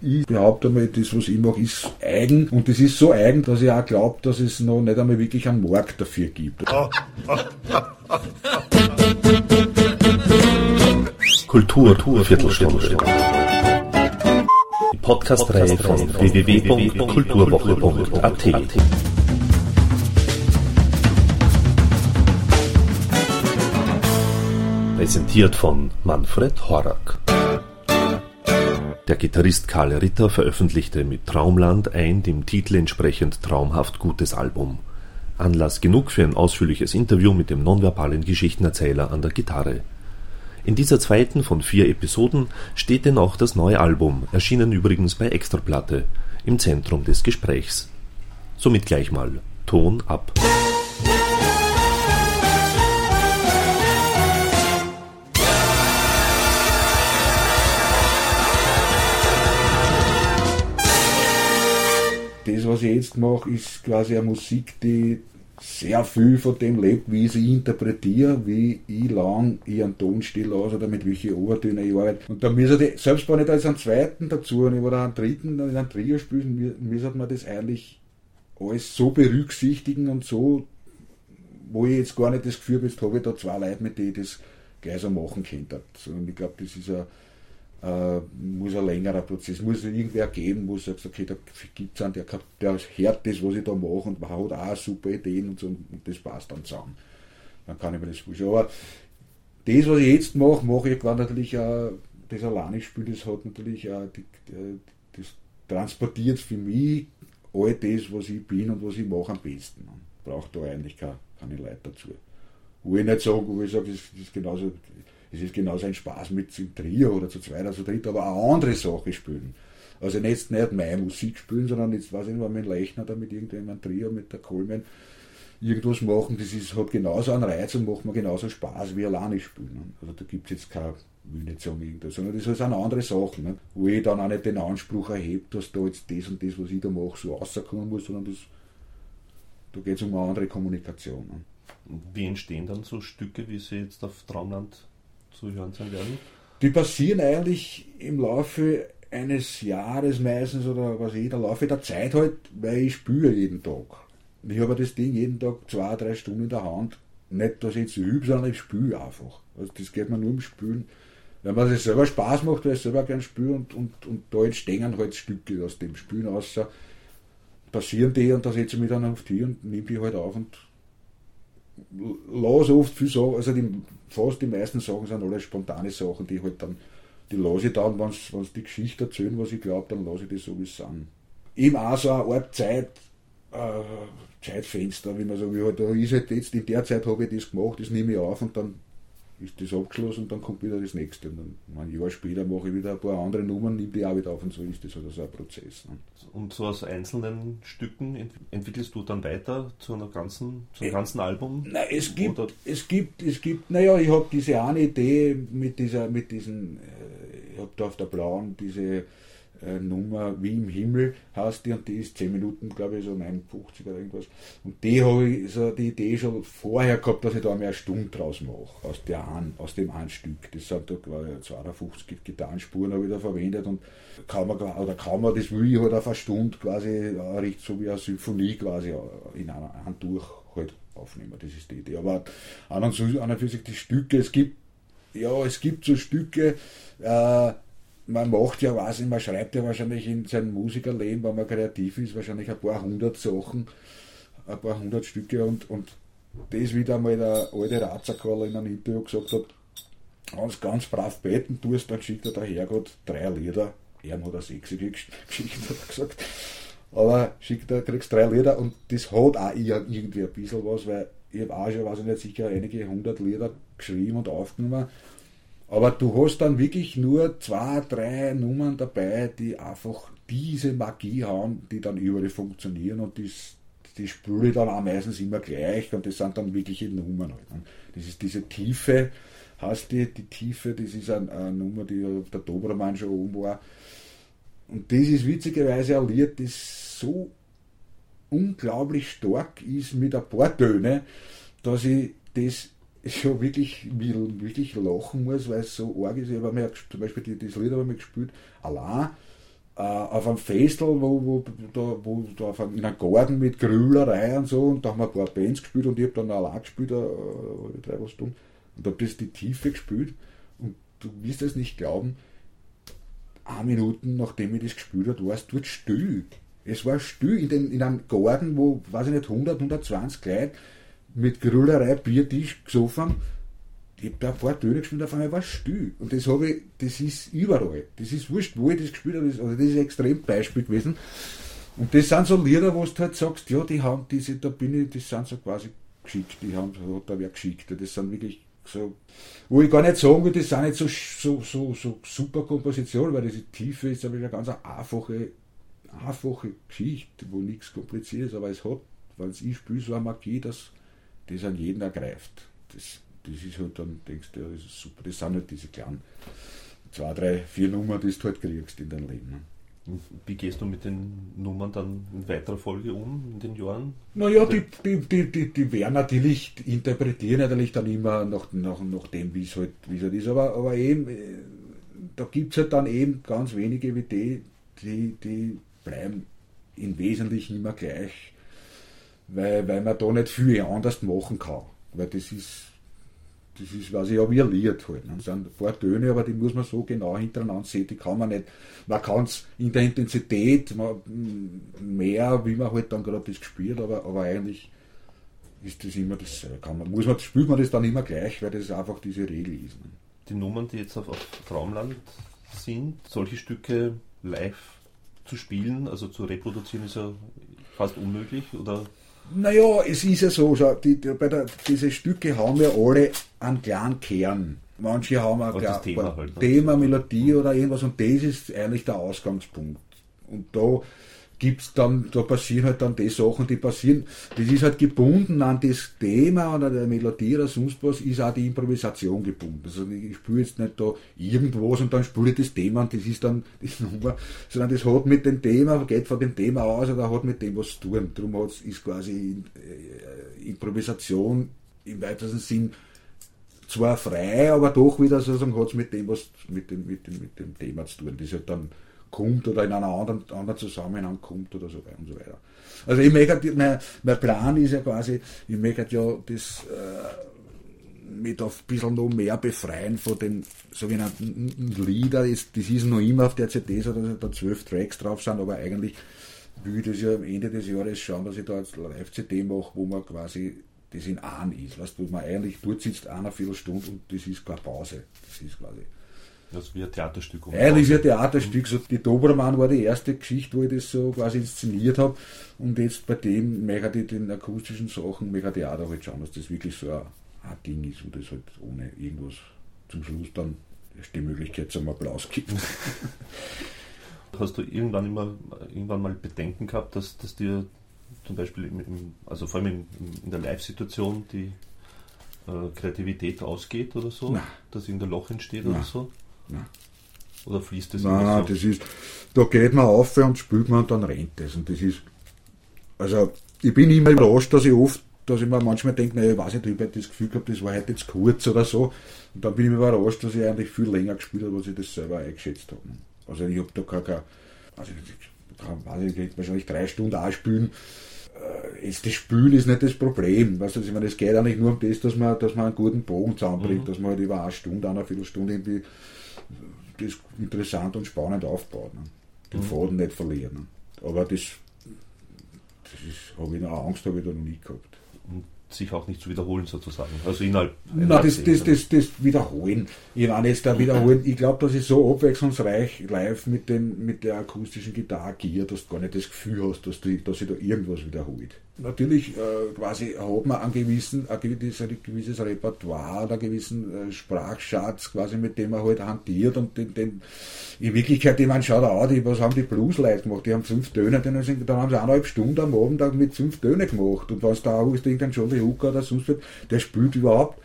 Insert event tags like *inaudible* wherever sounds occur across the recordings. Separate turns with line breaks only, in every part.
ich behaupte mal, das, was ich mache, ist eigen. Und das ist so eigen, dass ich auch glaube, dass es noch nicht einmal wirklich einen Markt dafür gibt.
Kultur, Kultur Viertelstunde. Die Podcast-Reihe von www.kulturwoche.at. Präsentiert von Manfred Horak. Der Gitarrist Karl Ritter veröffentlichte mit Traumland ein dem Titel entsprechend traumhaft gutes Album. Anlass genug für ein ausführliches Interview mit dem nonverbalen Geschichtenerzähler an der Gitarre. In dieser zweiten von vier Episoden steht denn auch das neue Album, erschienen übrigens bei Extraplatte, im Zentrum des Gesprächs. Somit gleich mal Ton ab.
Was ich jetzt mache, ist quasi eine Musik, die sehr viel von dem lebt, wie ich sie interpretiere, wie ich lang ich einen Ton still aus oder mit welchen Obertönen ich arbeite. Und da müssen die, selbst wenn ich da jetzt einen zweiten dazu ich oder einen dritten in einem Trio spielen, müssen man das eigentlich alles so berücksichtigen und so, wo ich jetzt gar nicht das Gefühl habe, jetzt habe ich da zwei Leute, mit denen ich das gleich so machen könnte. Und ich glaube, das ist ein äh, muss ein längerer Prozess, muss irgendwer geben, wo du okay, da gibt es einen, der, der hört das, was ich da mache und man hat auch super Ideen und so und das passt dann zusammen. Dann kann ich mir das vorstellen. Aber das, was ich jetzt mache, mache ich natürlich auch, das alleine spiele, das hat natürlich auch, die, das transportiert für mich all das, was ich bin und was ich mache am besten. Braucht da eigentlich keine, keine Leute dazu. Wo ich nicht sage, wo ich sage, das ist genauso, es ist genauso ein Spaß mit zum Trio oder zu zweit oder zu dritt, aber auch andere Sachen spielen. Also nicht, nicht meine Musik spielen, sondern jetzt weiß ich nicht, mein Lechner da mit irgendjemandem Trio, mit der Coleman irgendwas machen, das ist, hat genauso einen Reiz und macht mir genauso Spaß wie alleine spielen. Also da gibt es jetzt kein, will nicht sagen irgendwas, sondern das sind andere Sachen, ne? wo ich dann auch nicht den Anspruch erhebe, dass da jetzt das und das, was ich da mache, so rauskommen muss, sondern das, da geht es um eine andere Kommunikation.
Ne? Wie entstehen dann so Stücke, wie sie jetzt auf Traumland zu hören sein werden?
Die passieren eigentlich im Laufe eines Jahres meistens oder was ich, im Laufe der Zeit halt, weil ich spüre jeden Tag. Ich habe das Ding jeden Tag zwei, drei Stunden in der Hand. Nicht, dass ich jetzt übe, sondern ich spüre einfach. Also das geht mir nur im Spülen. Wenn man sich selber Spaß macht, weil ich selber gern spüre und, und, und da entstehen halt Stücke aus dem Spülen außer passieren die und da setze ich mich dann auf die und nehme die halt auf und lasse oft viel sagen, also die, fast die meisten Sachen sind alle spontane Sachen, die halt dann, die lasse ich dann, wenn sie die Geschichte erzählen, was ich glaube, dann lasse ich die so, wie es sind. Eben auch so eine Art Zeit, äh, Zeitfenster, wie man so will, halt, da ist halt jetzt, in der Zeit habe ich das gemacht, das nehme ich auf und dann ist das abgeschlossen und dann kommt wieder das nächste. Und dann, ein Jahr später mache ich wieder ein paar andere Nummern, nehme die auch wieder auf und so ist das halt so ein Prozess. Ne?
Und so aus einzelnen Stücken entwickelst du dann weiter zu einer ganzen, zu einem äh, ganzen Album?
Nein, es gibt, Oder? es gibt, es gibt, naja, ich habe diese eine Idee mit dieser, mit diesen, äh, ich habe da auf der blauen diese äh, Nummer wie im Himmel heißt die und die ist 10 Minuten, glaube ich, so 59 oder irgendwas. Und die habe ich so die Idee schon vorher gehabt, dass ich da mehr Stunden draus mache, aus, aus dem einen Stück. Das sind da, glaube ich, 52 Gitarrenspuren habe ich da verwendet und kann man, oder kann man, das will ich halt auf eine Stunde quasi, richtig so wie eine Symphonie quasi in einer Hand durch halt aufnehmen. Das ist die Idee. Aber an und, für sich die Stücke, es gibt, ja, es gibt so Stücke, äh, man macht ja, nicht, man schreibt ja wahrscheinlich in seinem Musikerleben, wenn man kreativ ist, wahrscheinlich ein paar hundert Sachen, ein paar hundert Stücke und, und das wieder einmal der alte Ratserkerl in einem Interview gesagt hat, wenn du ganz brav beten tust, dann schickt er der Herrgott drei Lieder, er hat eine sechsige geschickt, hat er gesagt, aber schickt er, kriegst drei Lieder und das hat auch irgendwie ein bisschen was, weil ich habe auch schon, weiß ich nicht, sicher einige hundert Lieder geschrieben und aufgenommen aber du hast dann wirklich nur zwei, drei Nummern dabei, die einfach diese Magie haben, die dann überall funktionieren und das, die spüre ich dann auch meistens immer gleich und das sind dann wirkliche Nummern. Halt. Ne? Das ist diese Tiefe, hast die, die Tiefe, das ist eine, eine Nummer, die auf der Dobermann schon oben war. Und das ist witzigerweise ein Lied, das so unglaublich stark ist mit ein paar Töne, dass ich das schon wirklich, wirklich lachen muss, weil es so arg ist. Ich habe mir zum Beispiel die, das Lied habe gespielt, allein, äh, auf einem Festel, wo, wo, da, wo, da auf einem, in einem Garten mit Grülerei und so, und da haben wir ein paar Bands gespielt und ich habe dann allein gespielt, äh, drei Stunden, und habe das die Tiefe gespielt, und du wirst es nicht glauben, eine Minuten nachdem ich das gespielt habe, war es dort still. Es war still in, den, in einem Garten, wo, weiß ich nicht, 100, 120 Leute mit Grüllerei, Biertisch gesoffen ich habe da ein paar Töne gespielt, auf einmal war es still. Und das habe ich, das ist überall. Das ist wurscht, wo ich das gespielt habe. Also das ist ein extrem Beispiel gewesen. Und das sind so Lieder, wo du halt sagst, ja, die haben diese, da bin ich, das sind so quasi geschickt, die haben, hat da wer geschickt. Das sind wirklich so, wo ich gar nicht sagen will, das sind nicht so, so, so, so super Kompositionen, weil diese Tiefe ist aber eine ganz einfache, einfache Geschichte, wo nichts kompliziert ist, aber es hat, weil es ich spiele, so eine Magie, dass das an jeden ergreift. Das das ist halt dann, denkst du, ja, das ist super. Das sind halt diese kleinen zwei, drei, vier Nummern, die du halt kriegst in deinem Leben.
Ne? Wie gehst du mit den Nummern dann in weiterer Folge um, in den Jahren?
Naja, die, die, die, die, die werden natürlich, interpretieren natürlich dann immer nach, nach, nach dem, wie es halt, wie halt ist. Aber, aber eben, äh, da gibt es halt dann eben ganz wenige wie die, die, die bleiben im Wesentlichen immer gleich, weil, weil man da nicht viel anders machen kann. Weil das ist, das ist quasi ja wie ein Lied halt. Ne? Das sind ein paar Töne, aber die muss man so genau hintereinander sehen, die kann man nicht, man kann es in der Intensität mehr, wie man halt dann gerade das gespielt, aber, aber eigentlich ist das immer das, kann man, muss man, spielt man das dann immer gleich, weil das einfach diese Regel ist. Ne?
Die Nummern, die jetzt auf, auf Traumland sind, solche Stücke live zu spielen, also zu reproduzieren, ist ja fast unmöglich, oder?
Naja, es ist ja so, schau, die, die, bei der, diese Stücke haben ja alle einen kleinen Kern. Manche haben ein
kleines Thema, halt?
Thema, Melodie oder irgendwas und das ist eigentlich der Ausgangspunkt. Und da gibt's dann, da passieren halt dann die Sachen, die passieren. Das ist halt gebunden an das Thema oder der Melodie oder sonst was, ist auch die Improvisation gebunden. Also ich spiele jetzt nicht da irgendwas und dann spiele ich das Thema und das ist dann *laughs* die Nummer, sondern das hat mit dem Thema, geht von dem Thema aus oder hat mit dem was zu tun. Darum hat's, ist quasi äh, Improvisation im weitesten Sinn zwar frei, aber doch wieder sozusagen hat es mit dem was mit dem, mit dem, mit dem Thema zu tun. Das ist halt dann kommt oder in einer anderen, anderen Zusammenhang kommt oder so weiter und so weiter. Also ich möchte, mein, mein Plan ist ja quasi, ich möchte ja das äh, mit ein bisschen noch mehr befreien von den sogenannten Lieder. Das, ist noch immer auf der CD so, dass da zwölf Tracks drauf sind, aber eigentlich will ich das ja am Ende des Jahres schauen, dass ich da jetzt Live-CD mache, wo man quasi das in einem ist. Weißt, wo man eigentlich dort sitzt, einer Viertelstunde und das ist keine Pause. Das ist quasi
also wie ein Theaterstück.
Eigentlich wie ein Theaterstück. So, die Dobermann war die erste Geschichte, wo ich das so quasi inszeniert habe. Und jetzt bei dem möchte ich den akustischen Sachen, auch da halt schauen, dass das wirklich so ein, ein Ding ist, wo das halt ohne irgendwas zum Schluss dann die Möglichkeit zum Applaus gibt. *laughs*
Hast du irgendwann immer irgendwann mal Bedenken gehabt, dass, dass dir zum Beispiel, im, also vor allem in, in der Live-Situation, die äh, Kreativität ausgeht oder so? Nein. Dass irgendein Loch entsteht Nein. oder so? Nein. Oder fließt das
Nein, so? das ist, da geht man auf und spült man und dann rennt es. Und das ist, also ich bin immer überrascht, dass ich oft, dass ich mir manchmal denke, naja, ich weiß nicht, ich habe das Gefühl gehabt, das war heute jetzt kurz oder so. Und dann bin ich immer überrascht, dass ich eigentlich viel länger gespielt habe, als ich das selber eingeschätzt habe. Also ich habe da gar kein, also ich kann, weiß ich, wahrscheinlich drei Stunden auch spielen. Äh, das Spülen ist nicht das Problem. Weißt du, ich meine, es geht eigentlich nur um das, dass man, dass man einen guten Bogen zusammenbringt, mhm. dass man halt über eine Stunde, eine Viertelstunde irgendwie das interessant und spannend aufbaut. Ne? Den mhm. Faden nicht verlieren. Ne? Aber das, das habe ich noch Angst, habe ich da noch nie gehabt.
Und sich auch nicht zu wiederholen sozusagen. Also innerhalb.
Nein, das, das, das, das Wiederholen. Ich meine jetzt da Wiederholen, ich glaube, das ist so abwechslungsreich live mit, dem, mit der akustischen Gitarre Gear, dass du gar nicht das Gefühl hast, dass, die, dass sich da irgendwas wiederholt natürlich äh, quasi hat man einen gewissen, ein gewisses, ein Repertoire einen gewissen äh, Sprachschatz, quasi mit dem man halt hantiert und den, den in Wirklichkeit, ich meine, schau da an, die, was haben die Bluesleute gemacht? Die haben fünf Töne, dann, haben sie eineinhalb Stunden am Abend mit fünf Tönen gemacht und was da auch ist, irgendein Johnny Hooker oder sonst was, der spielt überhaupt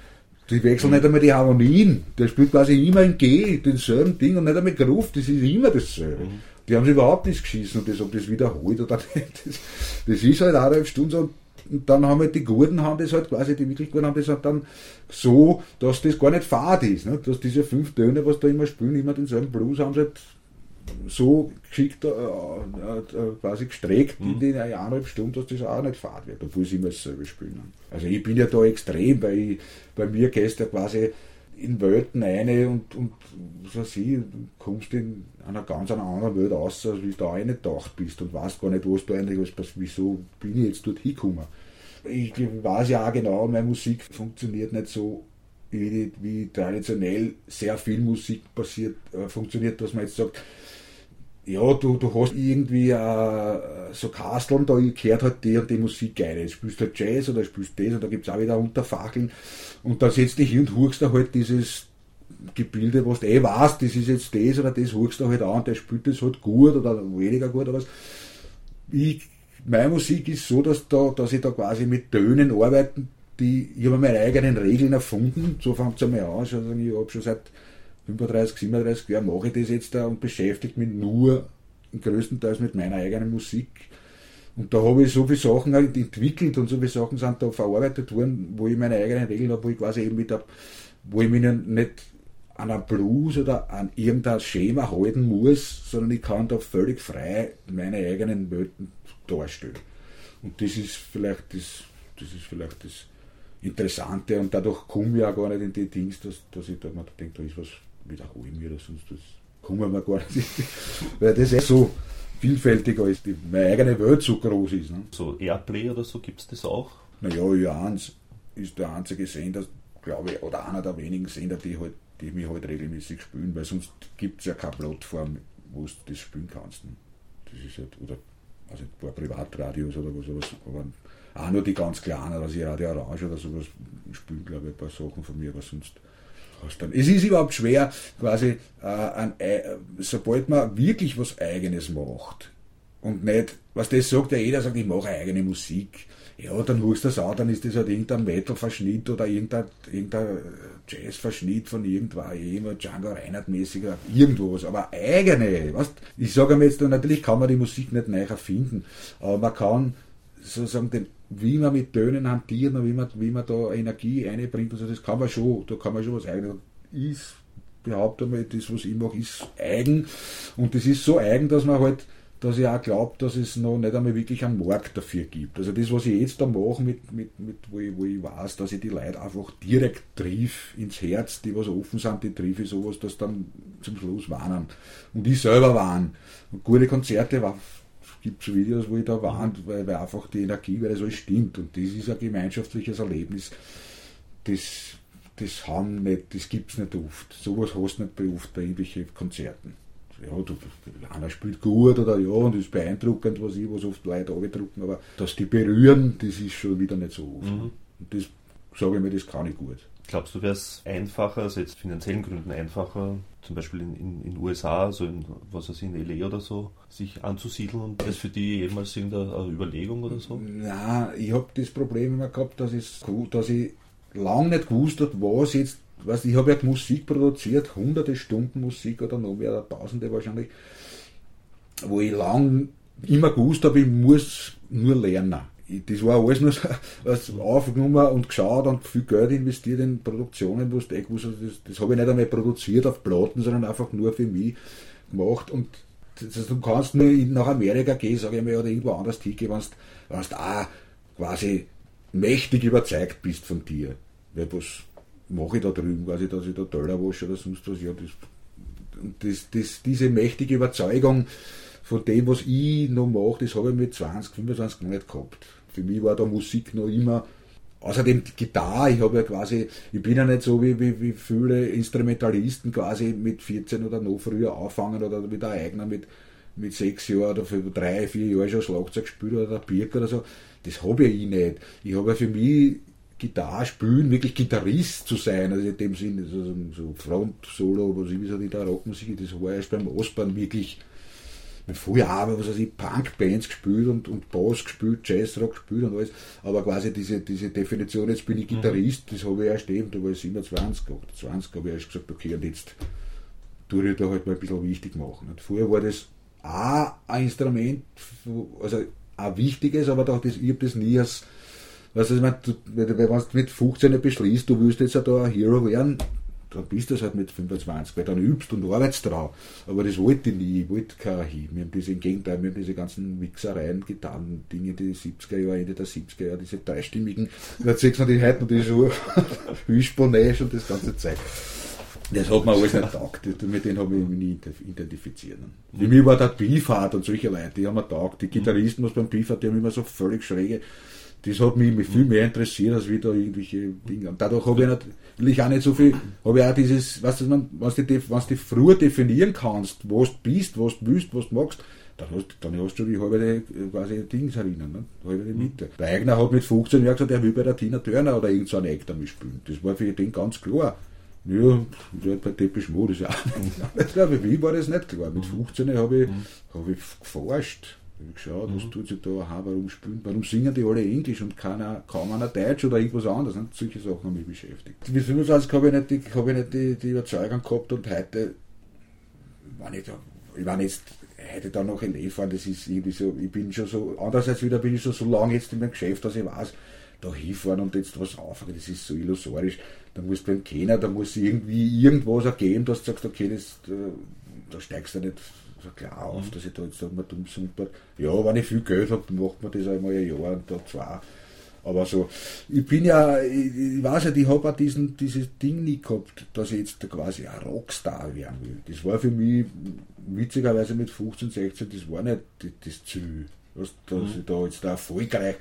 die wechseln nicht einmal die Harmonien. Der spielt quasi immer in G, denselben Ding und nicht einmal Groove, das ist immer dasselbe. Mhm. Die haben sich überhaupt nicht geschissen und das, ob das wiederholt oder nicht. Das, das ist halt eineinhalb Stunden so. Und dann haben halt die Guten haben das halt quasi, die wirklich Guten haben das halt dann so, dass das gar nicht fad ist. Ne? Dass diese fünf Töne, was da immer spielen, immer denselben Blues haben, sie halt so geschickt, äh, äh, quasi gestreckt mhm. in die eineinhalb Stunden, dass das auch nicht fad wird, obwohl sie immer dasselbe spielen. Also ich bin ja da extrem, weil ich, bei mir ja quasi in Welten eine und, und so sie, kommst in einer ganz anderen Welt aus, als wie du da eingetaucht bist und weißt gar nicht, was du eigentlich, was, wieso bin ich jetzt dort hingekommen. Ich weiß ja auch genau, meine Musik funktioniert nicht so, wie, wie traditionell sehr viel Musik passiert, äh, funktioniert, dass man jetzt sagt, ja, du, du hast irgendwie äh, so Kasteln, da gehört halt die und die Musik geil. Jetzt spielst du halt Jazz oder spielst das und da gibt es auch wieder Unterfackeln. Und dann setzt dich hin und hurst da halt dieses Gebilde, was du eh weißt, das ist jetzt das oder das, hurst du halt an und der spielt das halt gut oder weniger gut oder was. Ich, meine Musik ist so, dass, da, dass ich da quasi mit Tönen arbeiten, die, ich habe meine eigenen Regeln erfunden, so fängt es einmal an. Also ich habe schon seit 35, 37 Jahren mache ich das jetzt da und beschäftige mich nur größtenteils mit meiner eigenen Musik. Und da habe ich so viele Sachen halt entwickelt und so viele Sachen sind da verarbeitet worden, wo ich meine eigenen Regeln habe, wo ich quasi eben mit der, wo ich mich nicht an einem Blues oder an irgendein Schema halten muss, sondern ich kann da völlig frei meine eigenen Welten darstellen. Und das ist vielleicht das, das ist vielleicht das Interessante und dadurch komme ich auch gar nicht in die Dings, dass, dass ich da mir denke, da ist was wiederhole ich mir oder sonst das kommen wir gar nicht. *laughs* Weil das ist so vielfältiger ist, die, meine eigene Welt so groß ist. Ne?
So Airplay oder so gibt es das auch?
Naja, J1 ist der einzige Sender, glaube ich, oder einer der wenigen Sender, die, halt, die mich halt regelmäßig spielen, weil sonst gibt es ja keine Plattform, wo du das spielen kannst. Ne? Das ist halt, oder also ein paar Privatradios oder was, sowas, aber auch nur die ganz kleinen, also Radio Orange oder sowas spielen, glaube ich, ein paar Sachen von mir, aber sonst hast dann. Es ist überhaupt schwer, quasi, äh, ein, sobald man wirklich was Eigenes macht und nicht, was das sagt ja jeder, sagt, ich mache eigene Musik. Ja, dann du das an, dann ist das halt irgendein Metal-Verschnitt oder irgendein, irgendein Jazz-Verschnitt von irgendwas, immer Django Reinhardt-mäßiger, irgendwas, aber eigene, weißt? Ich sage mir jetzt, natürlich kann man die Musik nicht neu erfinden, aber man kann sozusagen den wie man mit Tönen hantiert und wie man, wie man da Energie einbringt und so, das kann man schon, da kann man schon was eigenes. Ich behaupte mal, das, was ich mache, ist eigen. Und das ist so eigen, dass man halt, dass ich auch glaube, dass es noch nicht einmal wirklich einen Markt dafür gibt. Also das, was ich jetzt da mache, mit, mit, mit, wo, ich, wo ich weiß, dass ich die Leute einfach direkt triff ins Herz, die was offen sind, die triff ich sowas, dass dann zum Schluss warnen. Und ich selber warne. Und gute Konzerte war gibt es Videos, wo ich da warnt, weil, weil einfach die Energie, weil das alles stimmt. Und das ist ein gemeinschaftliches Erlebnis. Das, das haben nicht, das gibt es nicht oft. Sowas hast du nicht oft bei irgendwelchen Konzerten. Ja, du, einer spielt gut oder ja, und das ist beeindruckend, was ich, was oft Leute angedruckt aber dass die berühren, das ist schon wieder nicht so oft. Mhm. Und das sage ich mir, das kann ich gut.
Glaubst du, wäre es einfacher, also jetzt finanziellen Gründen einfacher, zum Beispiel in den USA, also in, was weiß ich, in LA oder so, sich anzusiedeln und das für die jemals irgendeine Überlegung oder so?
Na, ich habe das Problem immer gehabt, dass, dass ich lange nicht gewusst habe, was jetzt, weißt, ich habe ja Musik produziert, hunderte Stunden Musik oder noch mehr, tausende wahrscheinlich, wo ich lang immer gewusst habe, ich muss nur lernen das war alles nur so *laughs* aufgenommen und geschaut und viel Geld investiert in Produktionen, wo du das, das habe ich nicht einmal produziert auf Platten, sondern einfach nur für mich gemacht und das, du kannst nur nach Amerika gehen, sage ich mal, oder irgendwo anders hingehen, wenn du auch quasi mächtig überzeugt bist von dir. Weil was mache ich da drüben, quasi, dass ich da Teller wasche oder sonst was, ja, das, das, das, diese mächtige Überzeugung, von dem, was ich noch mache, das habe ich mit 20, 25 noch nicht gehabt. Für mich war da Musik noch immer, außerdem die Gitarre, ich habe ja quasi, ich bin ja nicht so wie, wie, wie viele Instrumentalisten quasi mit 14 oder noch früher anfangen oder mit der eigenen mit, mit sechs Jahren oder für drei, vier Jahre schon Schlagzeug gespielt oder der Birk oder so. Das habe ich nicht. Ich habe ja für mich Gitarre spielen, wirklich Gitarrist zu sein, also in dem Sinne, so, so Front-Solo, was ich wie so in der Rockmusik, das war erst beim Osborn wirklich früher aber, was weiß ich, Punk-Bands gespielt und, und Bass gespielt, Jazzrock gespielt und alles, aber quasi diese, diese Definition, jetzt bin ich mhm. Gitarrist, das habe ich erst eben, da war ich 27, 28, habe ich erst gesagt, okay, und jetzt tue ich da halt mal ein bisschen wichtig machen. Und vorher war das auch ein Instrument, also ein wichtiges, aber doch das, ich habe das nie als, du, ich meine, wenn du mit 15 beschließt, du willst jetzt da ein Hero werden, dann bist du halt mit 25, weil dann übst und arbeitest dran. Aber das wollte ich nie, ich wollte kein Archiv. Wir haben diese, im Gegenteil, wir haben diese ganzen Wichsereien getan, Dinge, die 70er Jahre, Ende der 70er Jahre, diese dreistimmigen, da siehst du die heute noch die so Hüschbonage *laughs* und das ganze Zeug. Das hat mir alles nicht taugt. Mit denen habe ich mich nie identifiziert. Für mich war der Beefheart und solche Leute, die haben mir taugt. Die Gitarristen, was beim Beefheart, die haben immer so völlig schräge. Das hat mich viel mehr interessiert, als wieder irgendwelche Dinge. Und dadurch habe ich natürlich auch nicht so viel, habe ich auch dieses, weißt du, wenn du die, die früher definieren kannst, was du bist, was du willst, was du magst, dann hast, dann hast du die halbe quasi Dings erinnern, ne? die halbe Mitte. Der Eigner hat mit 15 Jahren gesagt, er will bei der Tina Turner oder irgend so einen Act damit spielen. Das war für den ganz klar. Ja, der bei Teppich Mode ist ja auch nicht. *laughs* Für mich war das nicht klar. Mit 15 habe ich, hab ich geforscht. Ich habe geschaut, was tut sich da, aha, warum spielen, warum singen die alle Englisch und keiner, kaum einer Deutsch oder irgendwas anderes. Ne? Solche Sachen haben mich beschäftigt. Mit 25 habe ich nicht, die, habe ich nicht die, die Überzeugung gehabt und heute, wenn ich da, ich meine jetzt, heute da noch in fahren, das ist irgendwie so, ich bin schon so, andererseits wieder bin ich schon so lange jetzt in meinem Geschäft, dass ich weiß, da hinfahren und jetzt was aufhören, das ist so illusorisch. Da muss beim Kenner, da muss irgendwie irgendwas ergeben, dass du sagst, okay, das, da, da steigst du nicht so klar auf, mhm. dass ich da jetzt mal dumm super. Ja, wenn ich viel Geld habe, dann macht man das einmal ein Jahr und da zwei. Aber so, ich bin ja, ich, ich weiß nicht, ich habe auch diesen, dieses Ding nie gehabt, dass ich jetzt quasi ein Rockstar werden will. Das war für mich witzigerweise mit 15, 16, das war nicht das Ziel dass mhm. ich da jetzt da erfolgreich,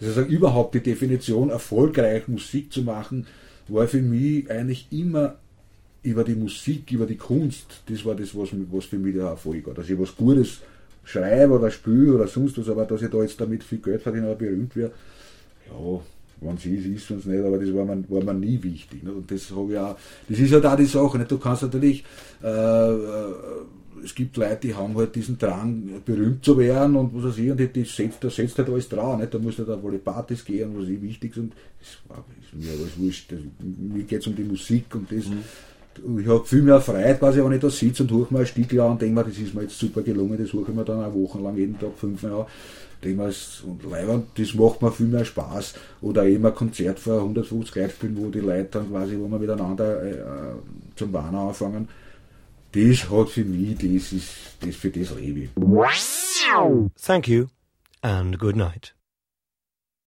also überhaupt die Definition erfolgreich Musik zu machen, war für mich eigentlich immer über die Musik, über die Kunst, das war das, was, was für mich der Erfolg war. Dass ich was Gutes schreibe oder spiele oder sonst was, aber dass ich da jetzt damit viel Geld verdiene oder berühmt werde, ja, wenn es ist, ist es nicht, aber das war mir, war mir nie wichtig. Nicht? Und das ich auch, das ist halt auch die Sache, nicht? du kannst natürlich, äh, äh es gibt Leute, die haben halt diesen Drang, berühmt zu werden und was weiß ich, und die, die setzt, da setzt halt alles dran, nicht? da muss halt auf alle Partys gehen, was ich wichtig ist, und das ist mir alles wurscht, mir geht es um die Musik und das. Mhm. Ich habe viel mehr Freude, quasi, wenn ich da sitze und höre mir ein Stück an und denke mir, das ist mir jetzt super gelungen, das höre ich mir dann auch wochenlang jeden Tag fünfmal an. Denke mir, und Leiband, das macht mir viel mehr Spaß. Oder eben ein Konzert vor 150 Leuten spielen, wo die Leute dann quasi, wo wir miteinander äh, zum Warnen anfangen das hat für mich, das ist, das für das lebe ich.
Thank you and good night.